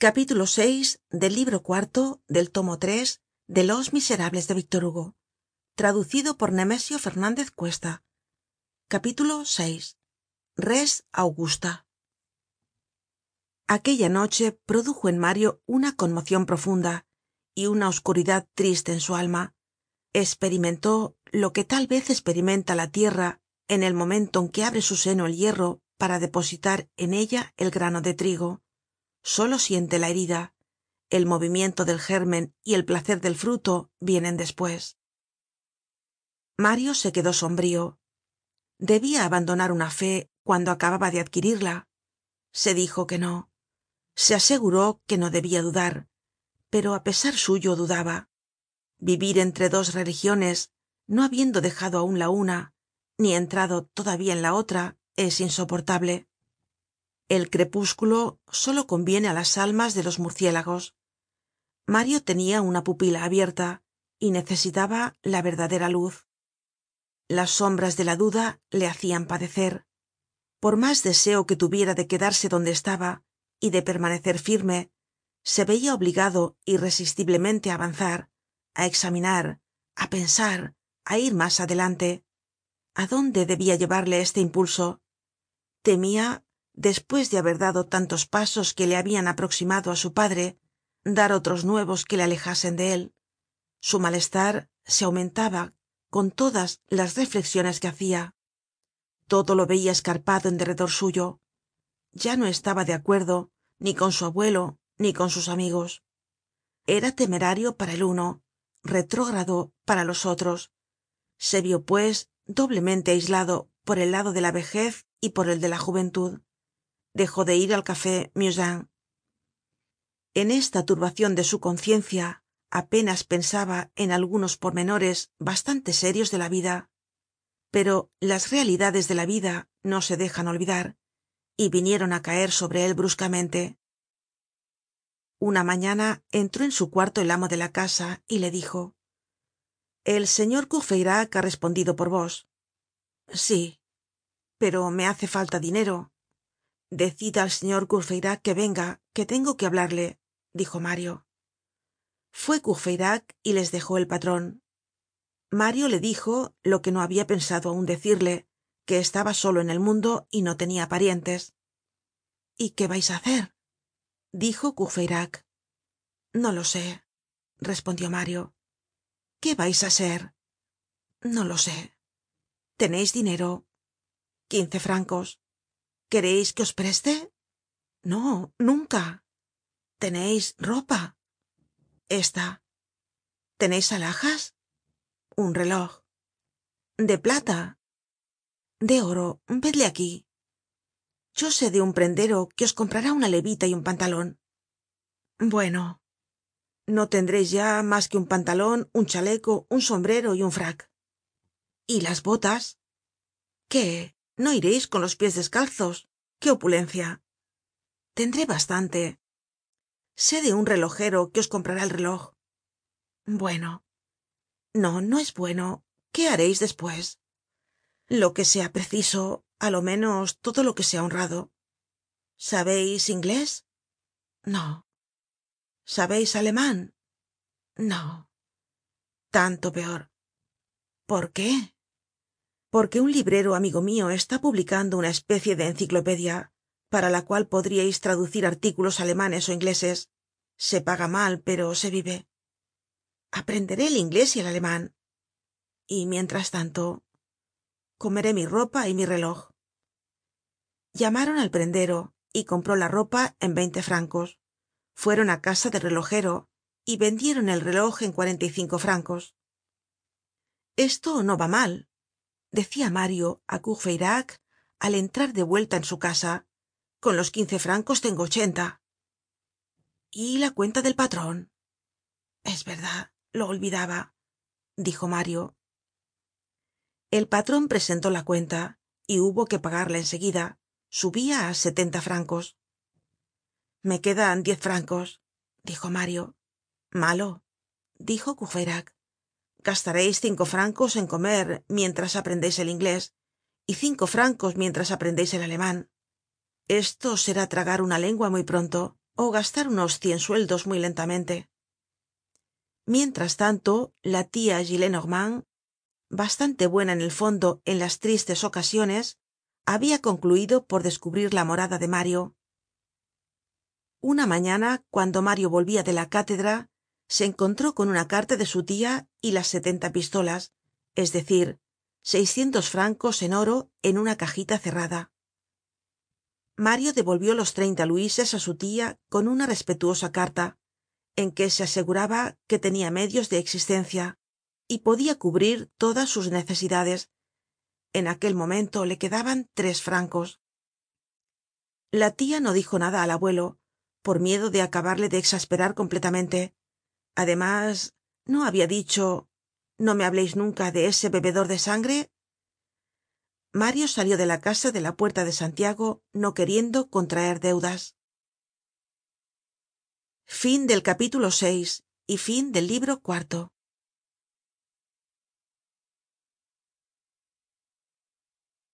capítulo vi del libro cuarto del tomo tres de los miserables de víctor hugo traducido por nemesio fernández cuesta. Capítulo vi res augusta. Aquella noche produjo en mario una conmocion profunda y una oscuridad triste en su alma. Esperimentó lo que tal vez esperimenta la tierra en el momento en que abre su seno el hierro para depositar en ella el grano de trigo solo siente la herida. El movimiento del germen y el placer del fruto vienen despues mario se quedó sombrío. Debia abandonar una fe cuando acababa de adquirirla. Se dijo que no. Se aseguró que no debia dudar pero á pesar suyo dudaba. Vivir entre dos religiones no habiendo dejado aun la una ni entrado todavía en la otra es insoportable el crepúsculo solo conviene á las almas de los murciélagos. Mario tenia una pupila abierta y necesitaba la verdadera luz. Las sombras de la duda le hacian padecer. Por mas deseo que tuviera de quedarse donde estaba y de permanecer firme se veia obligado irresistiblemente á avanzar á examinar á pensar á ir mas adelante. A dónde debia llevarle este impulso temia despues de haber dado tantos pasos que le habian aproximado á su padre dar otros nuevos que le alejasen de él. Su malestar se aumentaba con todas las reflexiones que hacia todo lo veia escarpado en derredor suyo. Ya no estaba de acuerdo ni con su abuelo ni con sus amigos. Era temerario para el uno retrógrado para los otros. Se vio pues doblemente aislado por el lado de la vejez y por el de la juventud dejó de ir al café musain en esta turbacion de su conciencia apenas pensaba en algunos pormenores bastante serios de la vida. Pero las realidades de la vida no se dejan olvidar y vinieron á caer sobre él bruscamente. Una mañana entró en su cuarto el amo de la casa y le dijo el señor courfeyrac ha respondido por vos sí pero me hace falta dinero decid al señor courfeyrac que venga que tengo que hablarle dijo mario. Fué courfeyrac y les dejó el patron mario le dijo lo que no habia pensado aun decirle que estaba solo en el mundo y no tenia parientes. Y qué vais á hacer dijo courfeyrac. No lo sé respondió mario. Qué vais á ser no lo sé. Teneis dinero quince francos quereis que os preste no nunca. Teneis ropa esta. Teneis alhajas un reloj. De plata de oro. Vedle aquí. Yo sé de un prendero que os comprará una levita y un pantalon bueno no tendreis ya mas que un pantalon un chaleco un sombrero y un frac. Y las botas qué no ireis con los pies descalzos. Qué opulencia tendré bastante. Sé de un relojero que os comprará el reloj. Bueno. No no es bueno. Qué hareis despues lo que sea preciso a lo menos todo lo que sea honrado. Sabeis inglés no. Sabeis aleman no. Tanto peor. Por qué porque un librero amigo mio está publicando una especie de enciclopedia para la cual podríais traducir artículos alemanes ó ingleses. Se paga mal pero se vive. Aprenderé el inglés y el aleman y mientras tanto comeré mi ropa y mi reloj. Llamaron al prendero y compró la ropa en veinte francos. Fueron á casa del relojero y vendieron el reloj en cuarenta y cinco francos. Esto no va mal decia mario á courfeyrac al entrar de vuelta en su casa con los quince francos tengo ochenta y la cuenta del patron es verdad lo olvidaba dijo mario. El patron presentó la cuenta y hubo que pagarla en seguida subia á setenta francos. Me quedan diez francos dijo mario. Malo dijo gastareis cinco francos en comer mientras aprendeis el inglés y cinco francos mientras aprendeis el aleman esto será tragar una lengua muy pronto ó gastar unos cien sueldos muy lentamente. Mientras tanto la tia gillenormand bastante buena en el fondo en las tristes ocasiones habia concluido por descubrir la morada de mario. Una mañana cuando mario volvia de la cátedra se encontró con una carta de su tia y las setenta pistolas es decir seiscientos francos en oro en una cajita cerrada. Mario devolvió los treinta luises á su tia con una respetuosa carta en que se aseguraba que tenia medios de existencia y podia cubrir todas sus necesidades. En aquel momento le quedaban tres francos. La tia no dijo nada al abuelo por miedo de acabarle de exasperar completamente además no habia dicho no me hableis nunca de ese bebedor de sangre mario salió de la casa de la puerta de santiago no queriendo contraer deudas. Fin del